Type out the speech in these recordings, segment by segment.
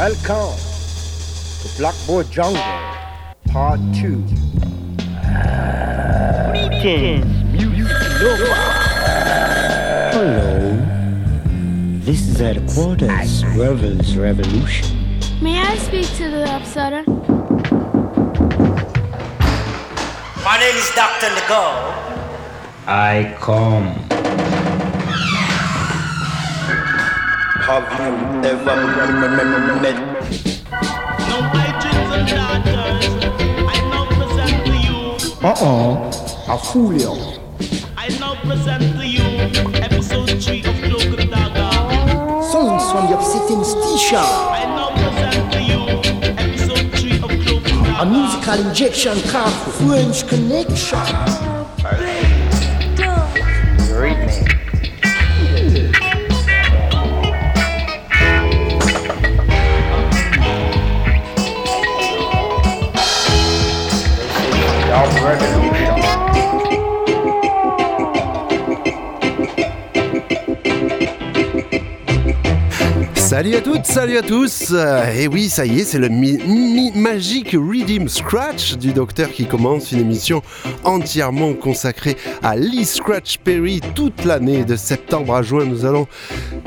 Welcome to Blackboard Jungle, Part 2. Greetings, Hello. This is Headquarters, Rebels Revolution. May I speak to the upsetter? My name is Dr. Nego. I come. Have you ever met Now, my and daughters, I now present to you, Uh-uh. I fool you. I now present to you episode 3 of Cloak and Dagger. Songs from the upsetting station. I now present to you episode 3 of Cloak and A musical injection called French Connection. Salut à toutes, salut à tous Et oui, ça y est, c'est le mi- mi- magique Redeem Scratch du docteur qui commence une émission entièrement consacrée à Lee Scratch Perry toute l'année de septembre à juin. Nous allons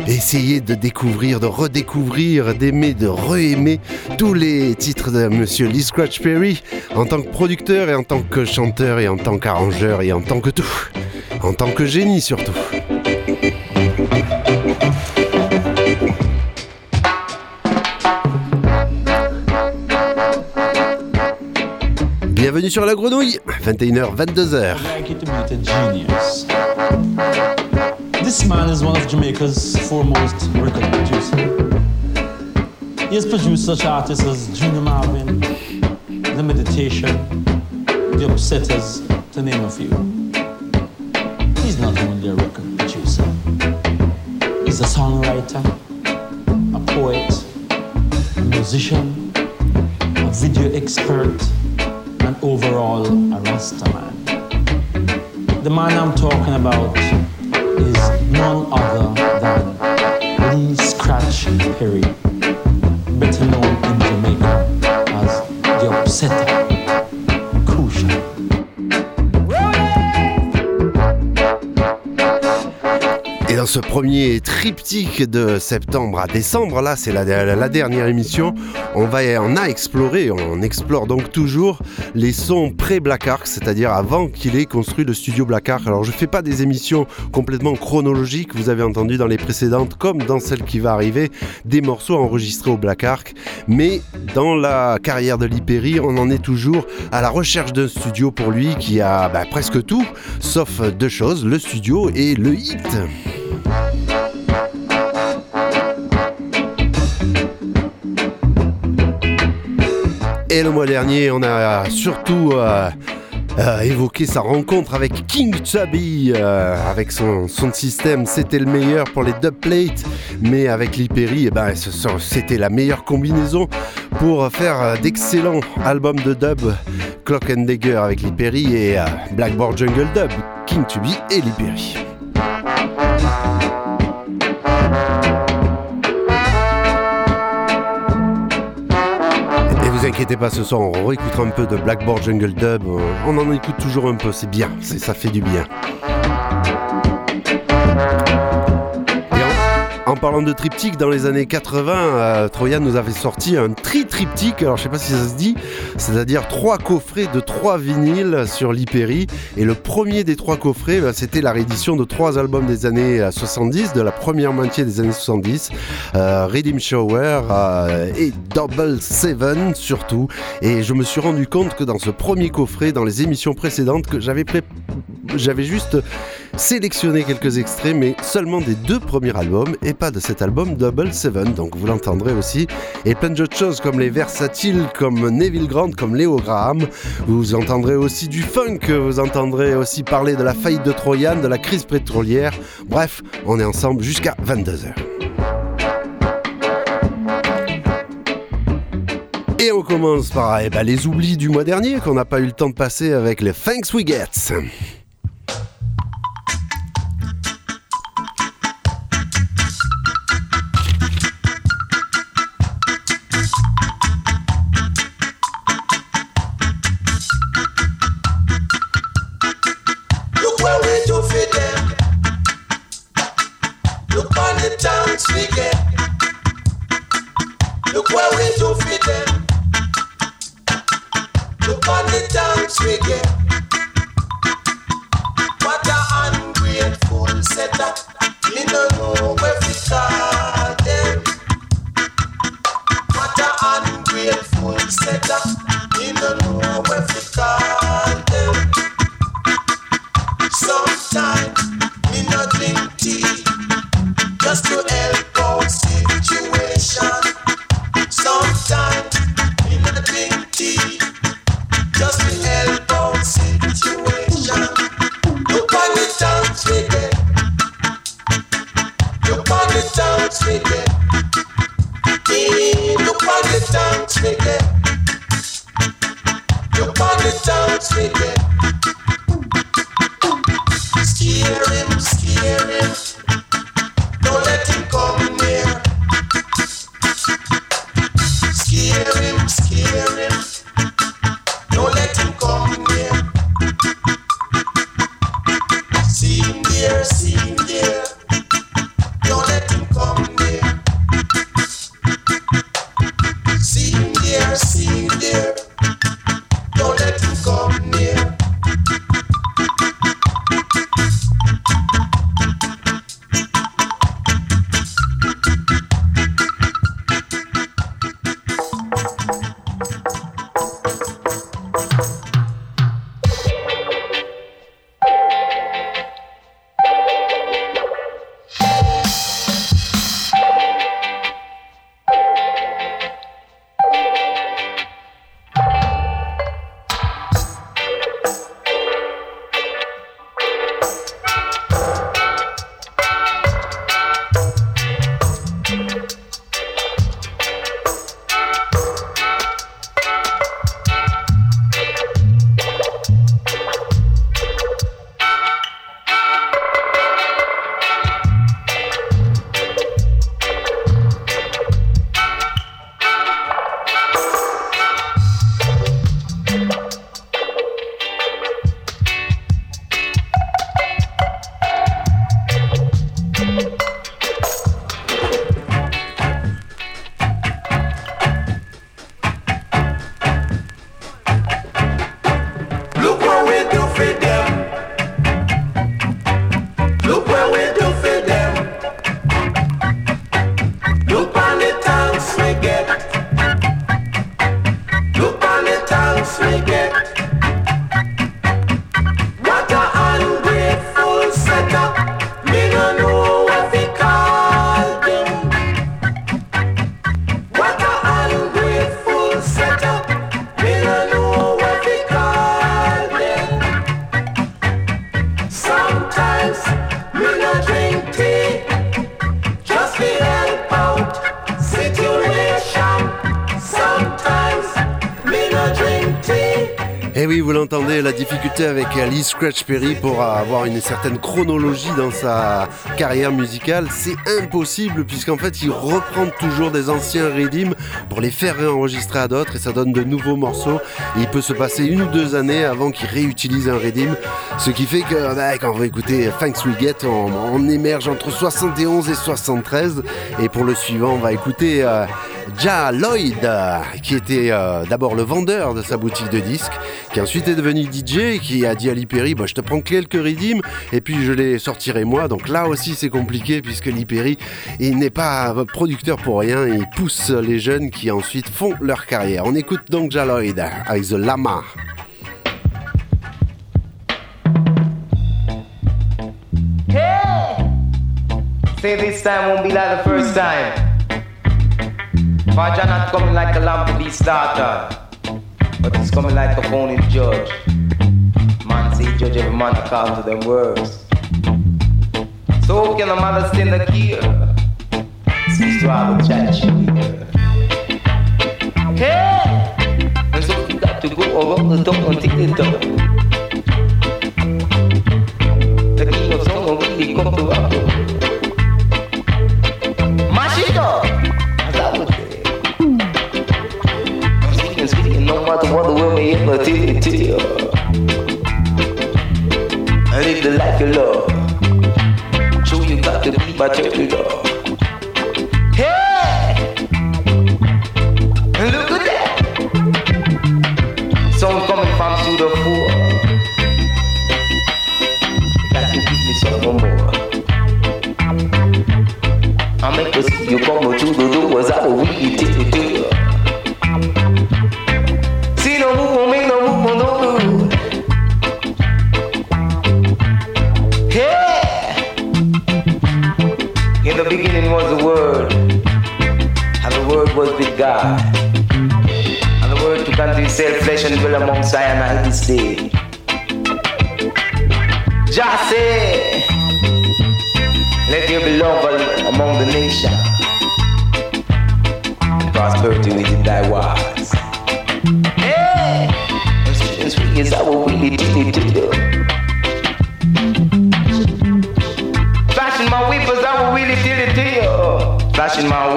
essayer de découvrir, de redécouvrir, d'aimer, de re-aimer tous les titres de Monsieur Lee Scratch Perry en tant que producteur et en tant que chanteur et en tant qu'arrangeur et en tant que tout. En tant que génie surtout. Bienvenue sur la grenouille, 21h, 22h. like you to meet a genius. This man is one of Jamaica's foremost record producers. He has produced such artists as Junior Marvin, The Meditation, The Upsetters, to name a few. He's not only a record producer, he's a songwriter, a poet, a musician, a video expert, overall a Rasta man. The man I'm talking about is none other than Lee Scratch Perry, ce premier triptyque de septembre à décembre, là c'est la, dernière émission, on va on a exploré, on explore donc toujours les sons pré-Black Ark, c'est-à-dire avant qu'il ait construit le studio Black Ark. Alors je fais pas des émissions complètement chronologiques, vous avez entendu dans les précédentes comme dans celle qui va arriver, des morceaux enregistrés au Black Ark, mais dans la carrière de Lee Perry, on en est toujours à la recherche d'un studio pour lui qui a bah, presque tout, sauf deux choses, le studio et le hit. Et le mois dernier, on a surtout euh, euh, évoqué sa rencontre avec King Chubby. euh, avec son, système, c'était le meilleur pour les dubplates. Mais avec Lee Perry, eh ben, c'était la meilleure combinaison pour faire d'excellents albums de dub. Clock and Dagger avec Lee Perry et Blackboard Jungle Dub, King Chubby et Lee Perry. Vous inquiétez pas, ce soir on réécoutera un peu de Blackboard Jungle Dub. euh, On en écoute toujours un peu, c'est bien, ça fait du bien. Parlant de triptyque, dans les années 80, euh, Troyan nous avait sorti un tri-triptyque, alors je sais pas si ça se dit, c'est-à-dire trois coffrets de trois vinyles sur l'Hyperi. Et le premier des trois coffrets, bah, c'était la réédition de trois albums des années euh, 70, de la première moitié des années 70, euh, Redeem Shower euh, et Double Seven surtout. Et je me suis rendu compte que dans ce premier coffret, dans les émissions précédentes, que j'avais pré- j'avais juste sélectionné quelques extraits, mais seulement des deux premiers albums et pas de cet album Double Seven. Donc vous l'entendrez aussi. Et plein d'autres choses comme les versatiles, comme Neville Grant, comme Léo Graham. Vous entendrez aussi du funk, vous entendrez aussi parler de la faillite de Troyan, de la crise pétrolière. Bref, on est ensemble jusqu'à 22h. Et on commence par eh ben, les oublis du mois dernier qu'on n'a pas eu le temps de passer avec les Thanks We Get. Scratch Perry pour avoir une certaine chronologie dans sa carrière musicale, c'est impossible puisqu'en fait il reprend toujours des anciens redeems pour les faire réenregistrer à d'autres et ça donne de nouveaux morceaux. Il peut se passer une ou deux années avant qu'il réutilise un redeem, ce qui fait que bah, quand on va écouter Thanks We Get, on, émerge entre 71 et 73 et pour le suivant on va écouter euh, Ja Lloyd, qui était euh, d'abord le vendeur de sa boutique de disques, qui ensuite est devenu DJ, qui a dit à Lee Perry, bah, je te prends quelques rythmes, et puis je les sortirai moi. Donc là aussi c'est compliqué, puisque Lee Perry, il n'est pas producteur pour rien, il pousse les jeunes qui ensuite font leur carrière. On écoute donc Ja Lloyd avec The Lama. Coming like a phony judge. Man say judge every man according to them words. So can a mother stand the key? Speaks to all the judge. Hey! And so you got to go around the door until the door. The king of song really come to.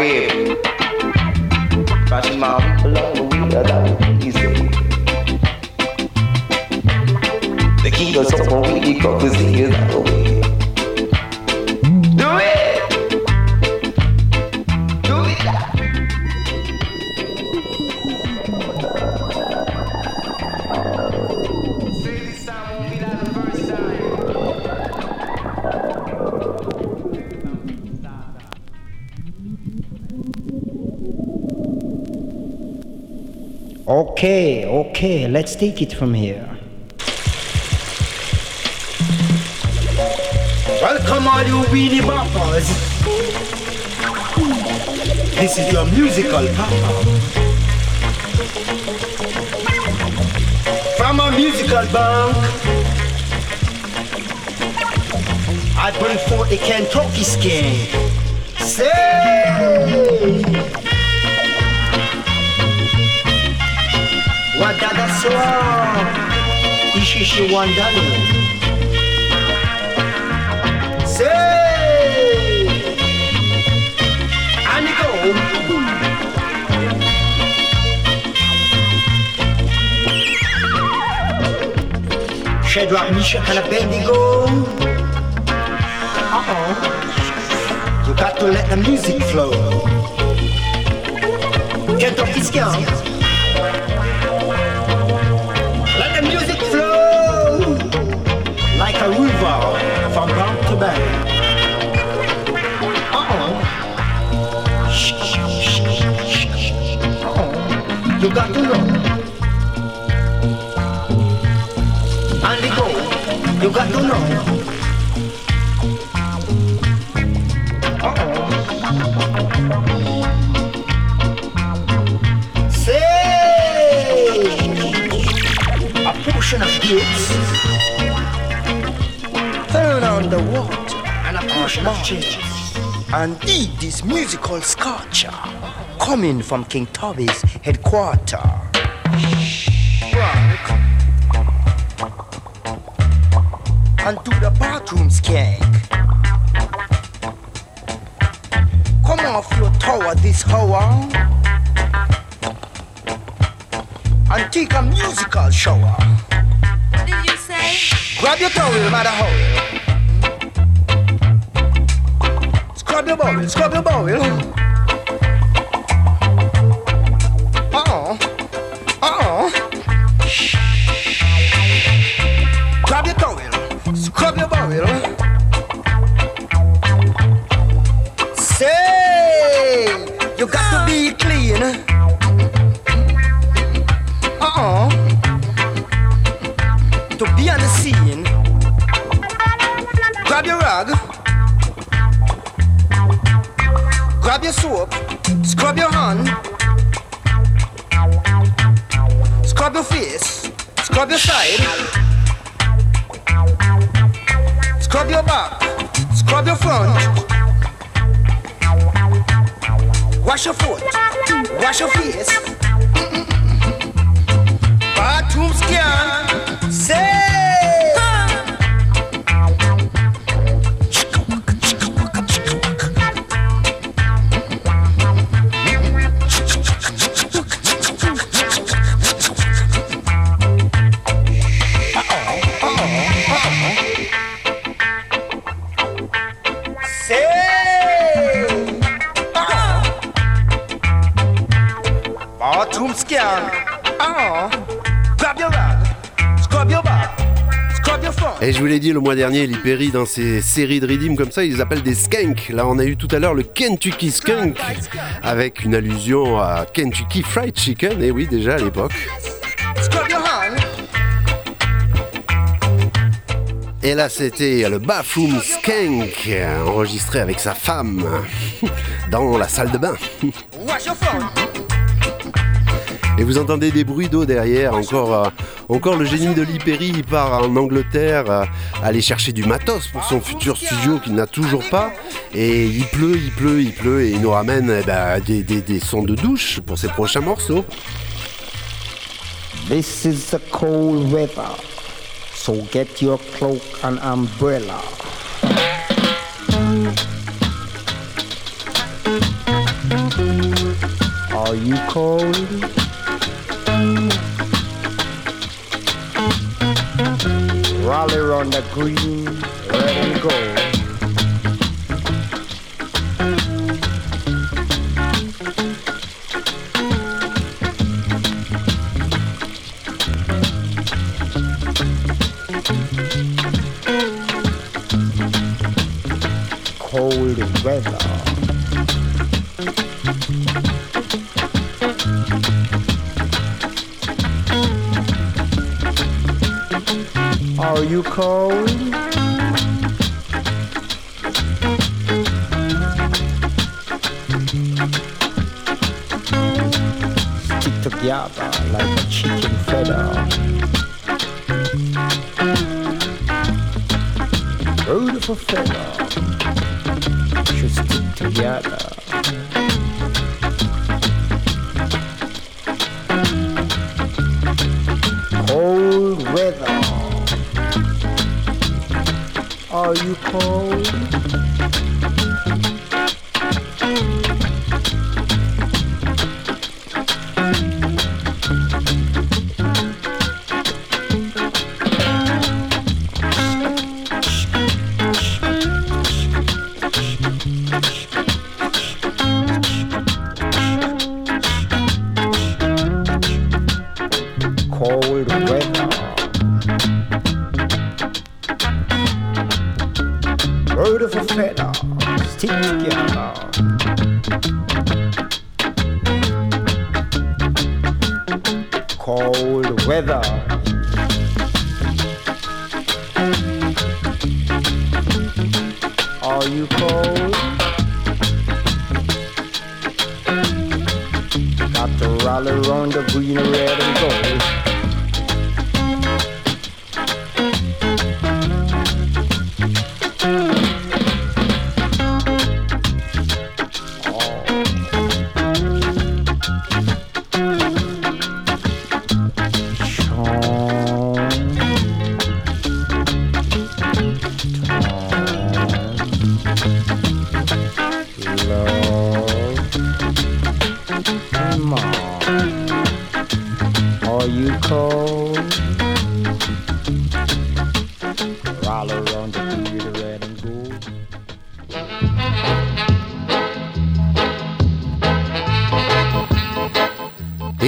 Flashing my whip. Flashing my whip along the wheel, that will really say. The king of some really covers the ears out the way. Okay, okay, let's take it from here. Welcome all you weenie boppers. This is your musical papa. From a musical bank, I bring forth the Kentucky skin. Say! Wadaga swa, ishishi wandalo. Say, and um. it go. Shadrach, Meshach, and Abednego. Uh-oh. You got to let the music flow. Kentucky Skunk. Let You got to know. And go. You got to know. Uh-oh. Say a portion of gifts. Turn on the water and a portion of cheese. And eat this musical sculpture coming from King Tubby's headquarter. Work. And to the bathroom skank. Come off your tower this hour. And take a musical shower. What did you say? Grab your towel, mother hole. Scrub your bowel, scrub your bowel. Et je vous l'ai dit le mois dernier, Liperi dans ses séries de redeem comme ça, ils appellent des skanks. Là, on a eu tout à l'heure le Kentucky Skunk avec une allusion à Kentucky Fried Chicken. Et oui, déjà à l'époque. Et là, c'était le Bathroom Skank enregistré avec sa femme dans la salle de bain. Et vous entendez des bruits d'eau derrière. Encore, euh, encore le génie de il part en Angleterre euh, aller chercher du matos pour son futur studio qu'il n'a toujours pas. Et il pleut, il pleut, il pleut. Et il nous ramène eh ben, des, des, des sons de douche pour ses prochains morceaux. This is the cold weather, so get your cloak and umbrella. Are you cold? Rally on the green, red and gold. Are you cold? Stick together like a chicken feather. Beautiful feather should stick together. You cold?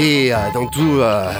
Et euh, dans tout, euh,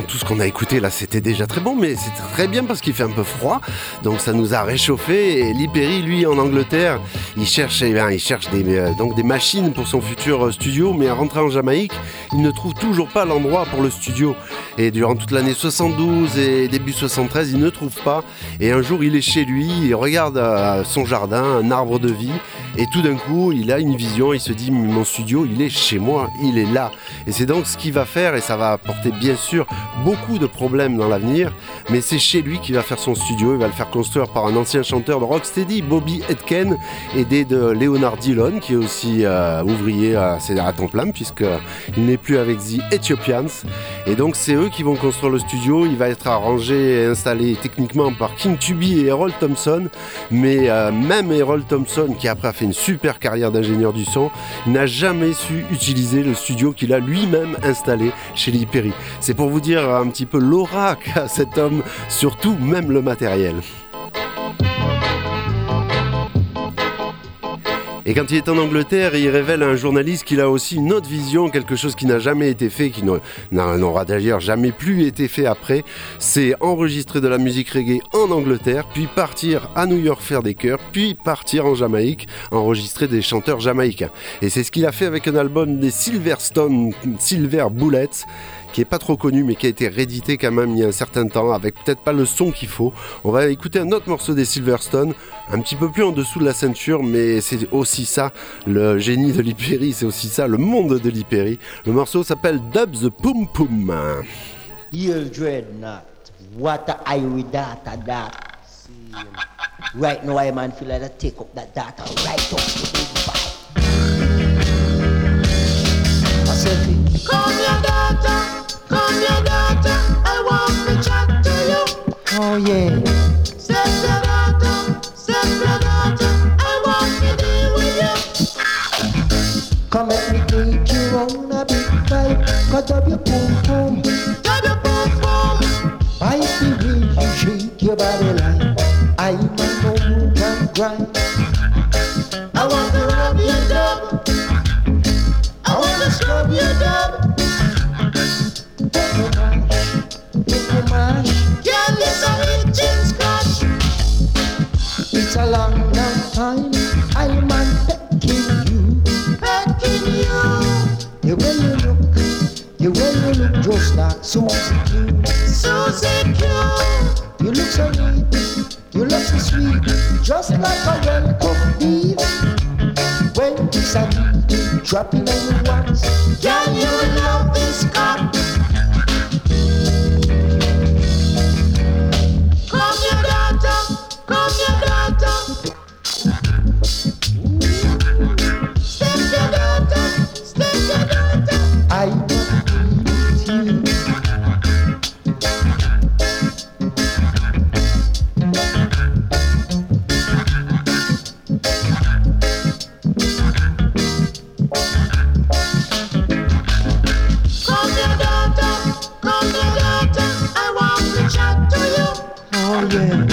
tout ce qu'on a écouté là, c'était déjà très bon, mais c'est très bien parce qu'il fait un peu froid, donc ça nous a réchauffé. Et Liperi, lui, en Angleterre, il cherche, eh ben, il cherche des, euh, donc des machines pour son futur euh, studio, mais à rentrer en Jamaïque, il ne trouve toujours pas l'endroit pour le studio. Et durant toute l'année 72 et début 73, il ne trouve pas. Et un jour, il est chez lui, il regarde euh, son jardin, un arbre de vie, et tout d'un coup, il a une vision, il se dit, mon studio, il est chez moi, il est là. Et c'est donc ce qu'il va faire, et ça va apporter bien sûr beaucoup de problèmes dans l'avenir, mais c'est chez lui qu'il va faire son studio, il va le faire construire par un ancien chanteur de rocksteady, Bobby Etken, aidé de Leonard Dillon, qui est aussi euh, ouvrier à, à temps plein, puisqu'il n'est plus avec The Ethiopians. Et donc c'est eux qui vont construire le studio, il va être arrangé et installé techniquement par King Tubby et Errol Thompson, mais euh, même Errol Thompson, qui après a fait une super carrière d'ingénieur du son, n'a jamais su utiliser le studio qu'il a lui-même installé chez Lee Perry. C'est pour vous dire un petit peu l'aura qu'a cet homme, surtout même le matériel. Et quand il est en Angleterre, il révèle à un journaliste qu'il a aussi une autre vision, quelque chose qui n'a jamais été fait, qui n'a- n'a- n'aura d'ailleurs jamais plus été fait après. C'est enregistrer de la musique reggae en Angleterre, puis partir à New York faire des chœurs, puis partir en Jamaïque, enregistrer des chanteurs jamaïcains. Et c'est ce qu'il a fait avec un album des Silverstone Silver Bullets qui est pas trop connu mais qui a été réédité quand même il y a un certain temps avec peut-être pas le son qu'il faut. On va écouter un autre morceau des Silverstone, un petit peu plus en dessous de la ceinture, mais c'est aussi ça le génie de l'Hyperi, c'est aussi ça le monde de l'Hyperi. Le morceau s'appelle Dub the Pum Pum. You'll dreadnought. What I that. Right now I man I take up that data right up to the said, Come here, daughter. Come here, daughter. I want to chat to you. oh yeah. Step your daughter. Step your daughter. I want to deal with you. Come let me you on a big bike. Cut up your pum pum. Grab your pum pum. I see you shake your body like I make you mash. Girl, it's a itching scratch. It's a long, long time. I'm pecking you. Pecking you. The way you look, the way you look just like Susie Q. Susie Q. You look so neat, you look so sweet, just like a well-cooked beef. When it's a dropping on your away.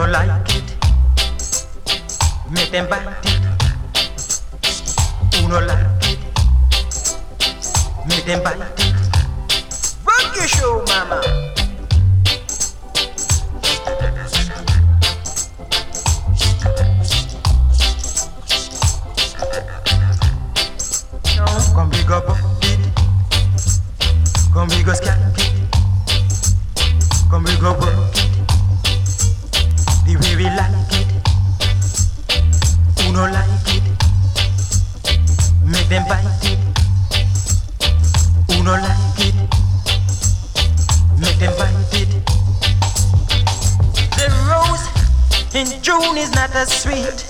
No like it? Make them bite it. Who no like it? Make them bite it. Rock your show, mama. Come go bump it. Come we go skank As sweet.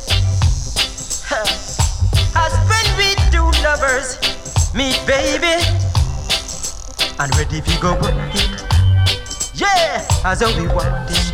As when we two lovers meet, baby, and ready to go work it. Yeah, as we want it.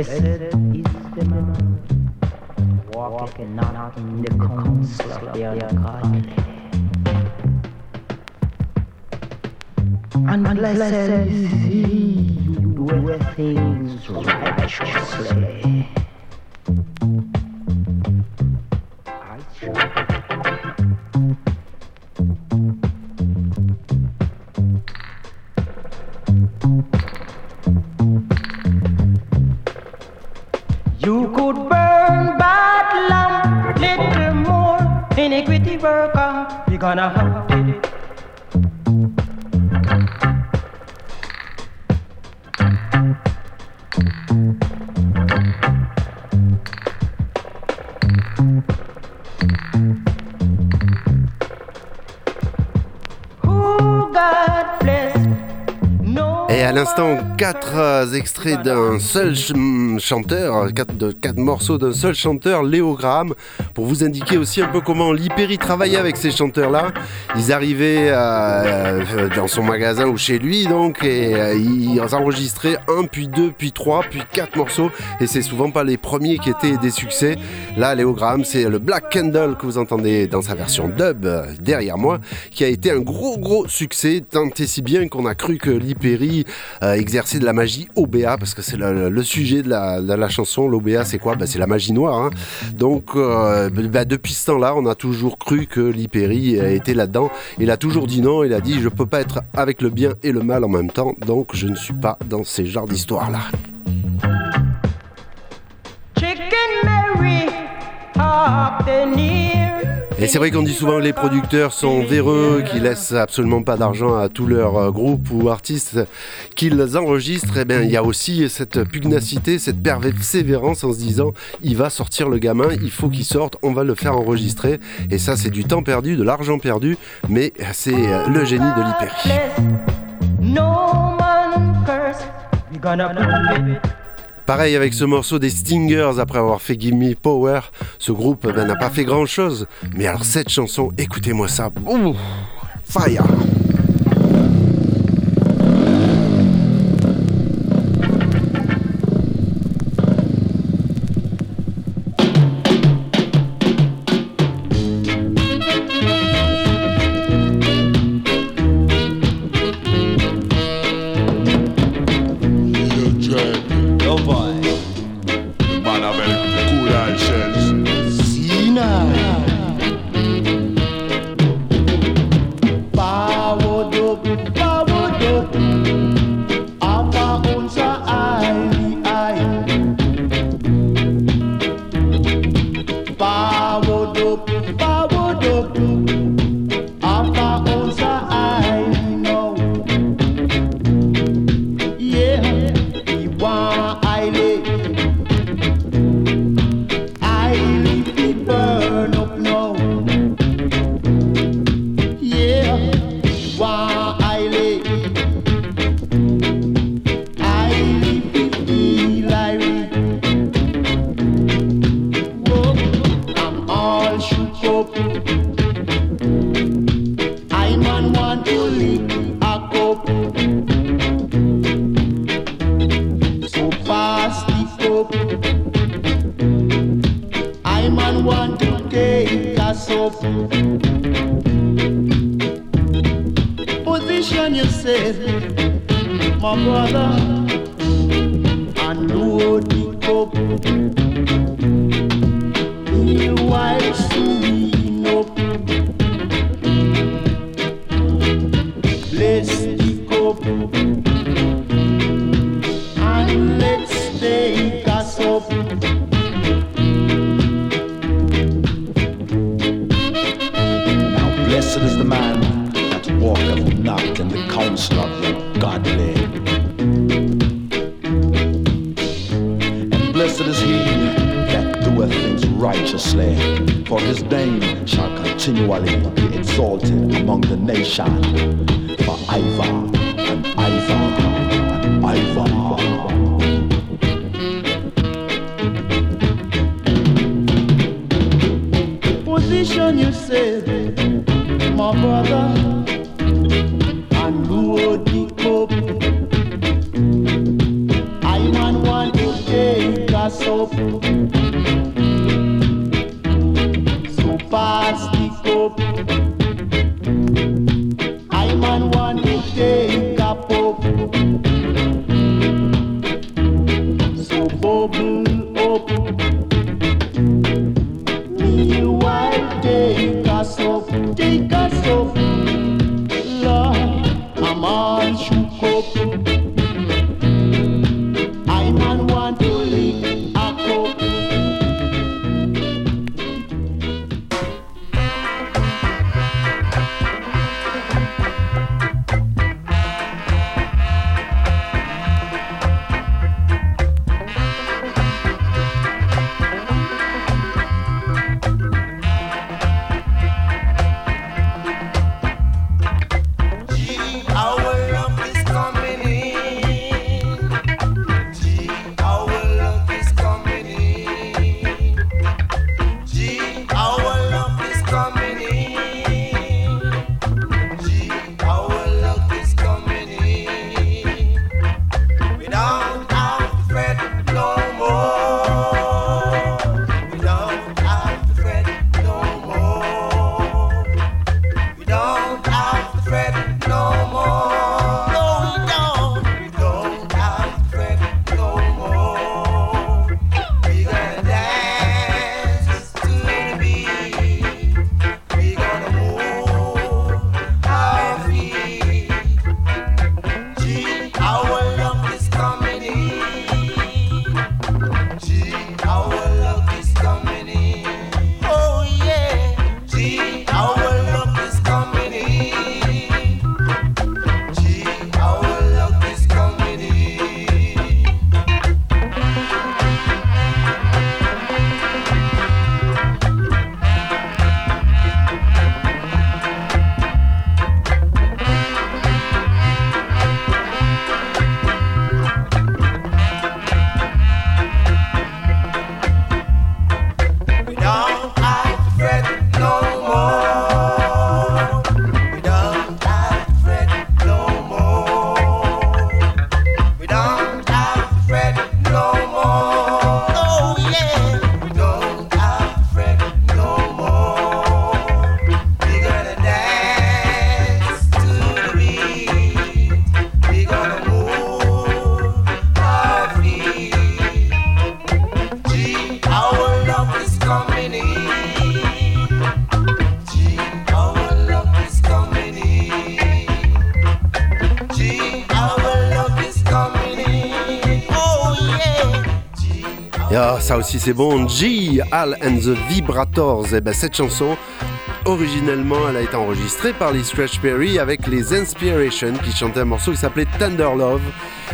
Blessed is the man walking not in the counsel of the ungodly. And blessed is he who doeth things righteously. Quatre extraits d'un seul ch- chanteur, quatre morceaux d'un seul chanteur, Léo Graham, pour vous indiquer aussi un peu comment Lipéry travaillait avec ces chanteurs-là. Ils arrivaient euh, euh, dans son magasin ou chez lui, donc, et euh, ils enregistraient un, puis deux, puis trois, puis quatre morceaux, et c'est souvent pas les premiers qui étaient des succès. Là, Léo Graham, c'est le Black Candle que vous entendez dans sa version dub derrière moi, qui a été un gros gros succès, tant et si bien qu'on a cru que Lipéry exerçait de la magie OBA, parce que c'est le, sujet de la, chanson. L'OBA, c'est quoi? Bah, C'est la magie noire. hein. Donc, bah, depuis ce temps-là, on a toujours cru que Lipéry euh, était là-dedans. Il a toujours dit non. Il a dit Je peux pas être avec le bien et le mal en même temps, donc je ne suis pas dans ces genres d'histoires-là. Et c'est vrai qu'on dit souvent que les producteurs sont véreux, qu'ils laissent absolument pas d'argent à tous leurs euh, groupes ou artistes qu'ils enregistrent. Et bien, il y a aussi cette pugnacité, cette persévérance en se disant il va sortir le gamin, il faut qu'il sorte, on va le faire enregistrer. Et ça, c'est du temps perdu, de l'argent perdu, mais c'est euh, le génie de l'hyper. Pareil avec ce morceau des Stingers après avoir fait Give Me Power. Ce groupe ben, n'a pas fait grand chose. Mais alors cette chanson, écoutez-moi ça. Ouh, fire aussi c'est bon. G, Al and the Vibrators. Et ben cette chanson, originellement, elle a été enregistrée par les Stretch Perry avec les Inspiration qui chantaient un morceau qui s'appelait Tender Love.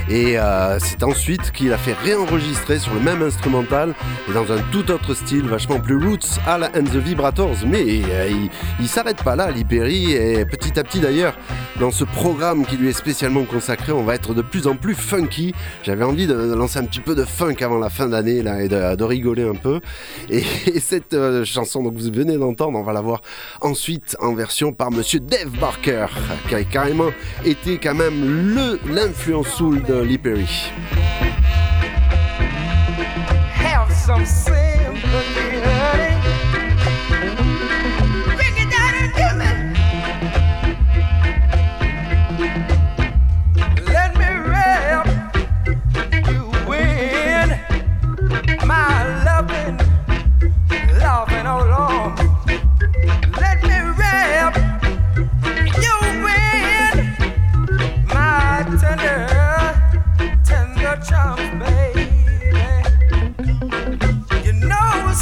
Et euh, c'est ensuite qu'il a fait réenregistrer sur le même instrumental et dans un tout autre style, vachement plus roots, Al and the Vibrators. Mais euh, il, il s'arrête pas là, Perry, et petit à petit d'ailleurs, dans ce programme qui lui est spécialement consacré, on va être de plus en plus funky. J'avais envie de lancer un petit peu de funk avant la fin d'année là et de, rigoler un peu. Et, cette euh, chanson que vous venez d'entendre, on va la voir ensuite en version par Monsieur Dave Barker, qui a carrément été quand même le l'influence soul de Lee Perry.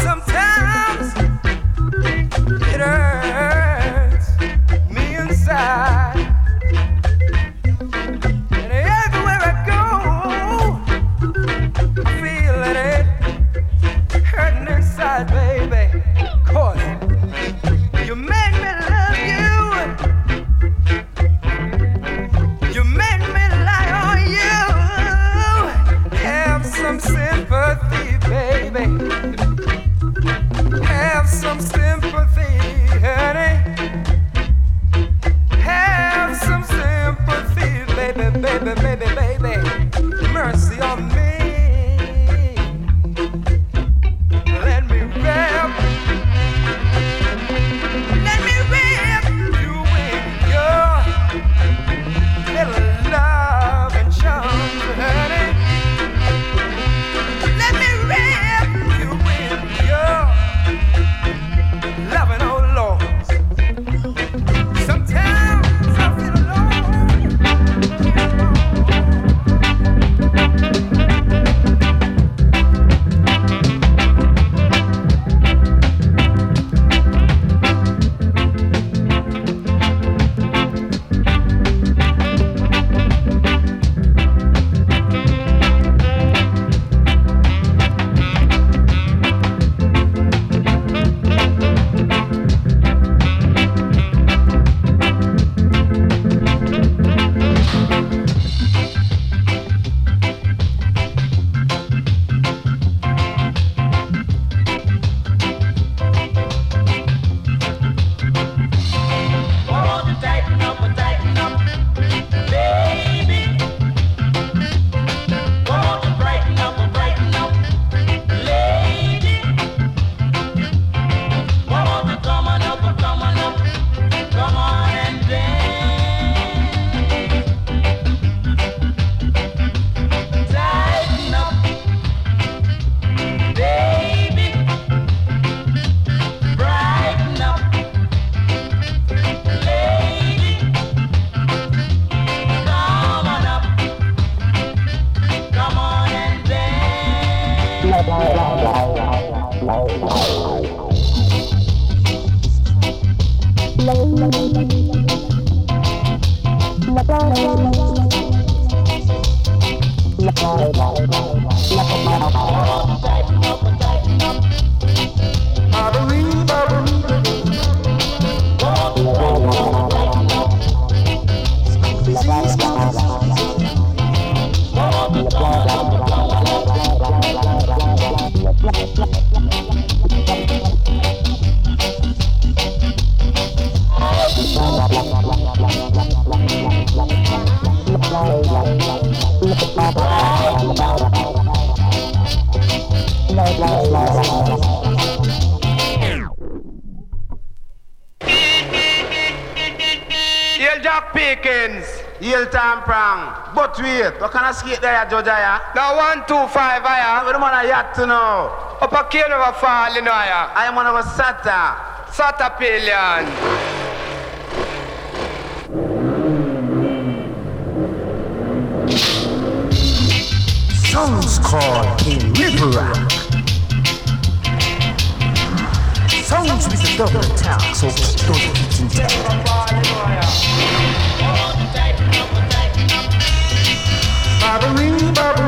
sometimes. there, Now one, two, five, I am. What man I had to know? Up a kill of a fall, you know. I am one of a sata. Sata pillion. Songs called in River Rock. Songs with a double attack, so ba ba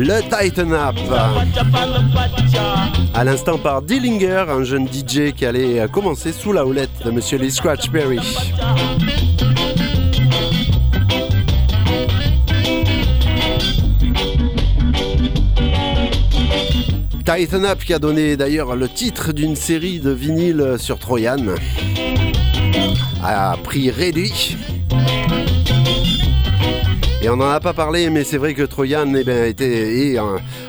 Le Tighten Up. À l'instant par Dillinger, un jeune DJ qui allait commencer sous la houlette de Monsieur Lee Scratch Perry. Tighten Up qui a donné d'ailleurs le titre d'une série de vinyles sur Troyan à prix réduit. Et on n'en a pas parlé, mais c'est vrai que Troyan eh ben, était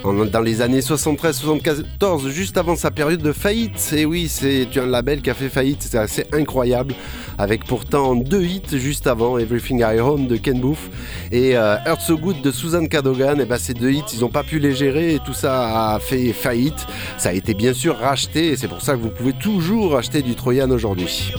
dans les années 73-74, juste avant sa période de faillite. Et oui, c'est un label qui a fait faillite, c'est assez incroyable, avec pourtant deux hits juste avant, Everything I Own de Ken Booth et euh, So Good de Susan Cadogan. Et ben, ces deux hits, ils n'ont pas pu les gérer et tout ça a fait faillite. Ça a été bien sûr racheté et c'est pour ça que vous pouvez toujours acheter du Troyan aujourd'hui.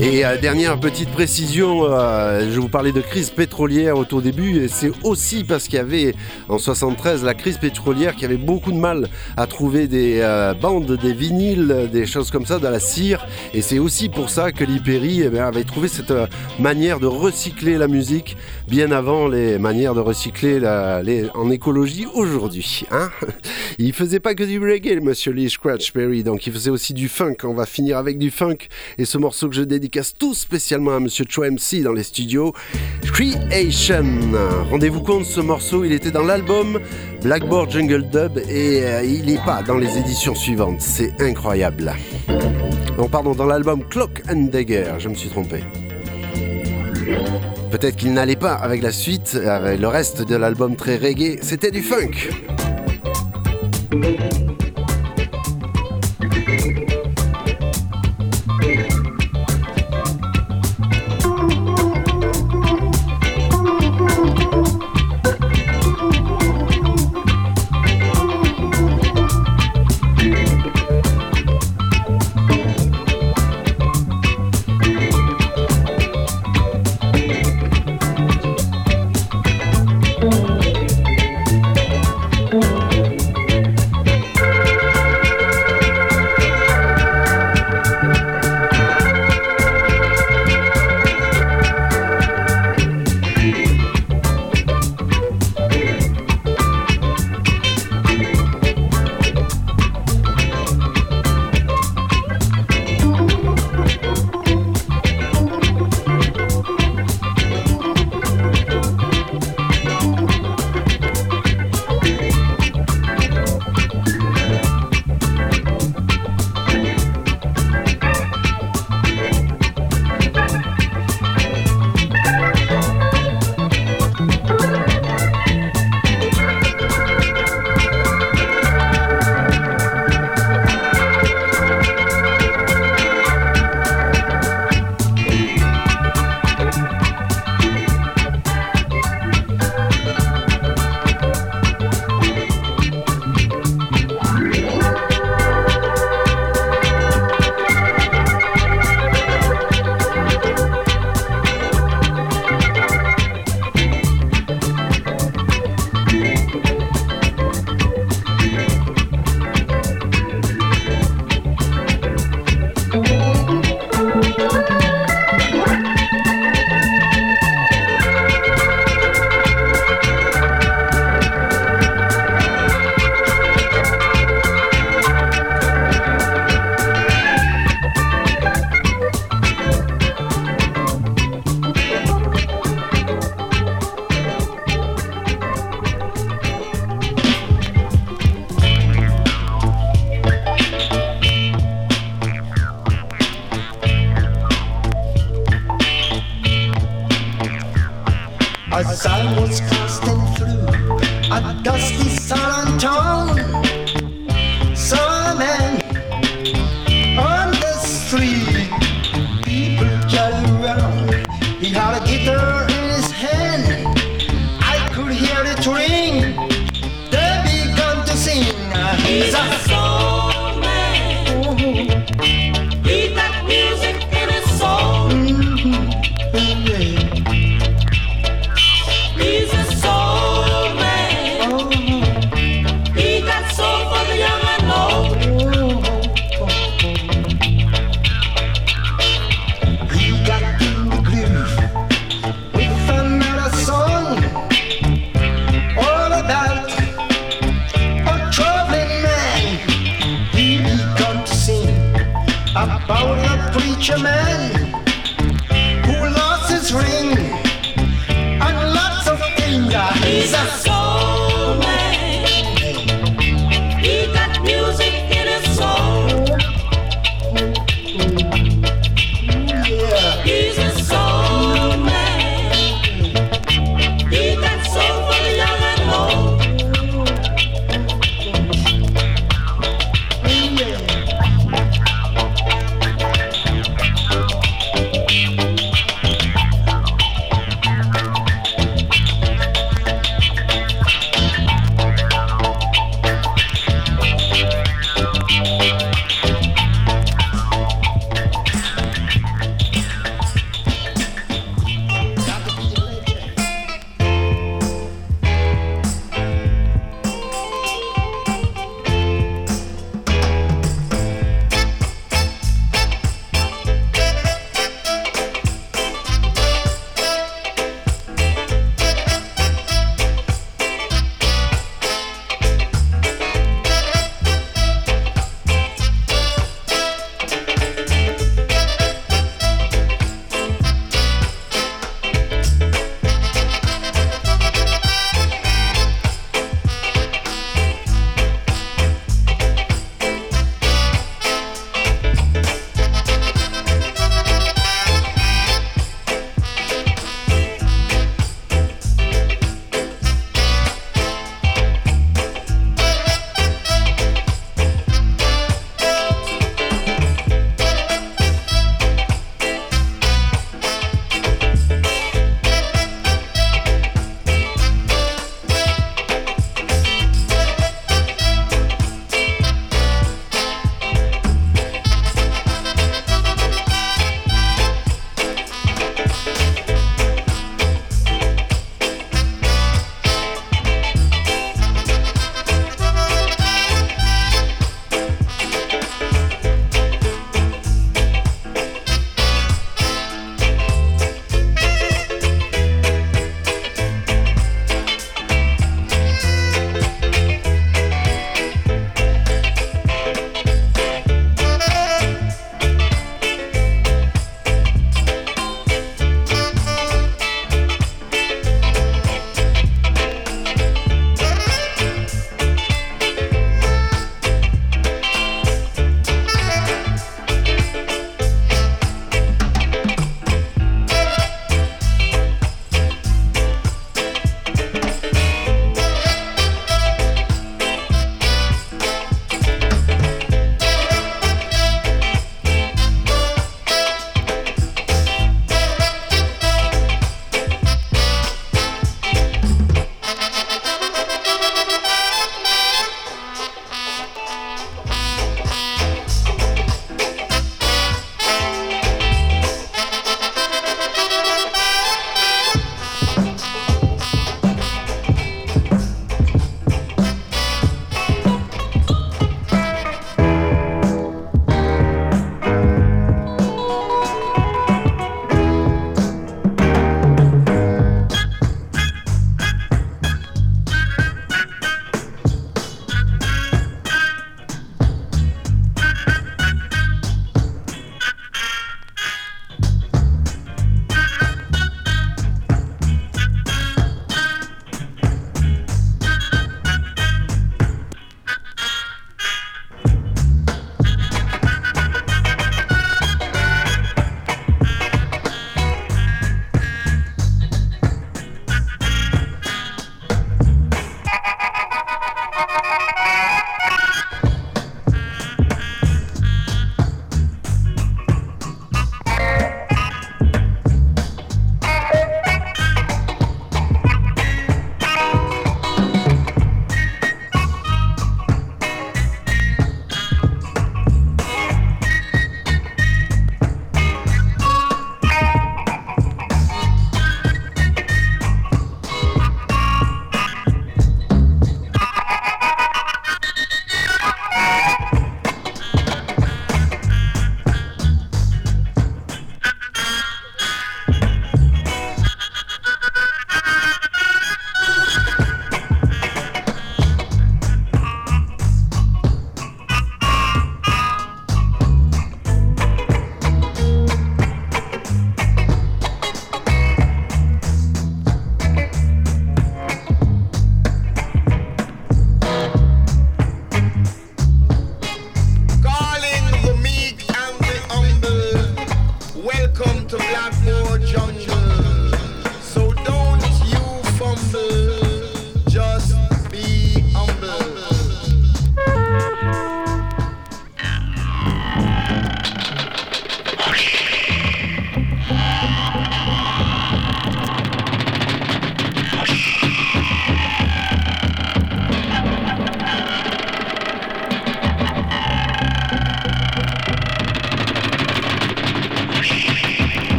Et euh, dernière petite précision, euh, je vous parlais de crise pétrolière au tout début, et c'est aussi parce qu'il y avait en 73 la crise pétrolière qui avait beaucoup de mal à trouver des euh, bandes, des vinyles, des choses comme ça dans la cire, et c'est aussi pour ça que l'Hyperi eh avait trouvé cette manière de recycler la musique bien avant les manières de recycler en écologie aujourd'hui. Hein il faisait pas que du reggae, monsieur Lee Scratch Perry, donc il faisait aussi du funk. On va finir avec du funk et ce morceau que je dédicace tout spécialement à monsieur Cho MC dans les studios, Creation. Rendez-vous compte, ce morceau, il était dans l'album Blackboard Jungle Dub et euh, il n'est pas dans les éditions suivantes. C'est incroyable. Non, pardon, dans l'album Clock and Dagger, je me suis trompé. Peut-être qu'il n'allait pas avec la suite, avec le reste de l'album très reggae, c'était du funk.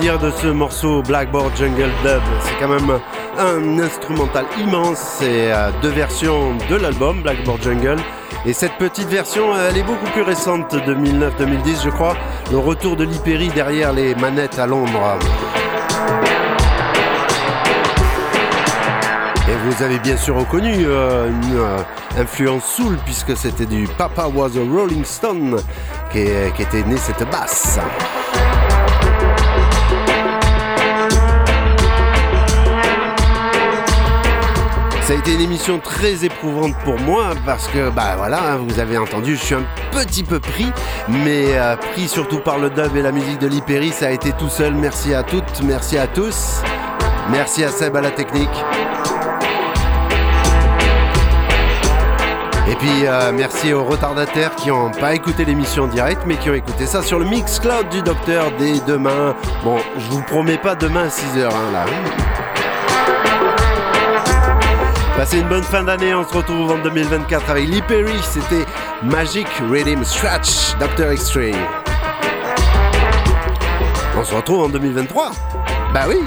De ce morceau Blackboard Jungle Dub C'est quand même un instrumental immense et euh, deux versions de l'album Blackboard Jungle. Et cette petite version, elle est beaucoup plus récente, 2009-2010 je crois. Le retour de Liperi derrière les manettes à Londres. Et vous avez bien sûr reconnu euh, une euh, influence soul puisque c'était du Papa Was a Rolling Stone qui, qui était né cette basse. Ça a été une émission très éprouvante pour moi parce que, bah voilà, hein, vous avez entendu, je suis un petit peu pris, mais euh, pris surtout par le dub et la musique de l'Hyperi, ça a été tout seul. Merci à toutes, merci à tous, merci à Seb à la technique. Et puis euh, merci aux retardataires qui n'ont pas écouté l'émission en direct mais qui ont écouté ça sur le Mixcloud du docteur dès demain. Bon, je vous promets pas demain à 6h hein, là. Passez une bonne fin d'année, on se retrouve en 2024 avec Lee Perry, c'était Magic Rhythm Scratch, Dr. Extreme. On se retrouve en 2023 Bah oui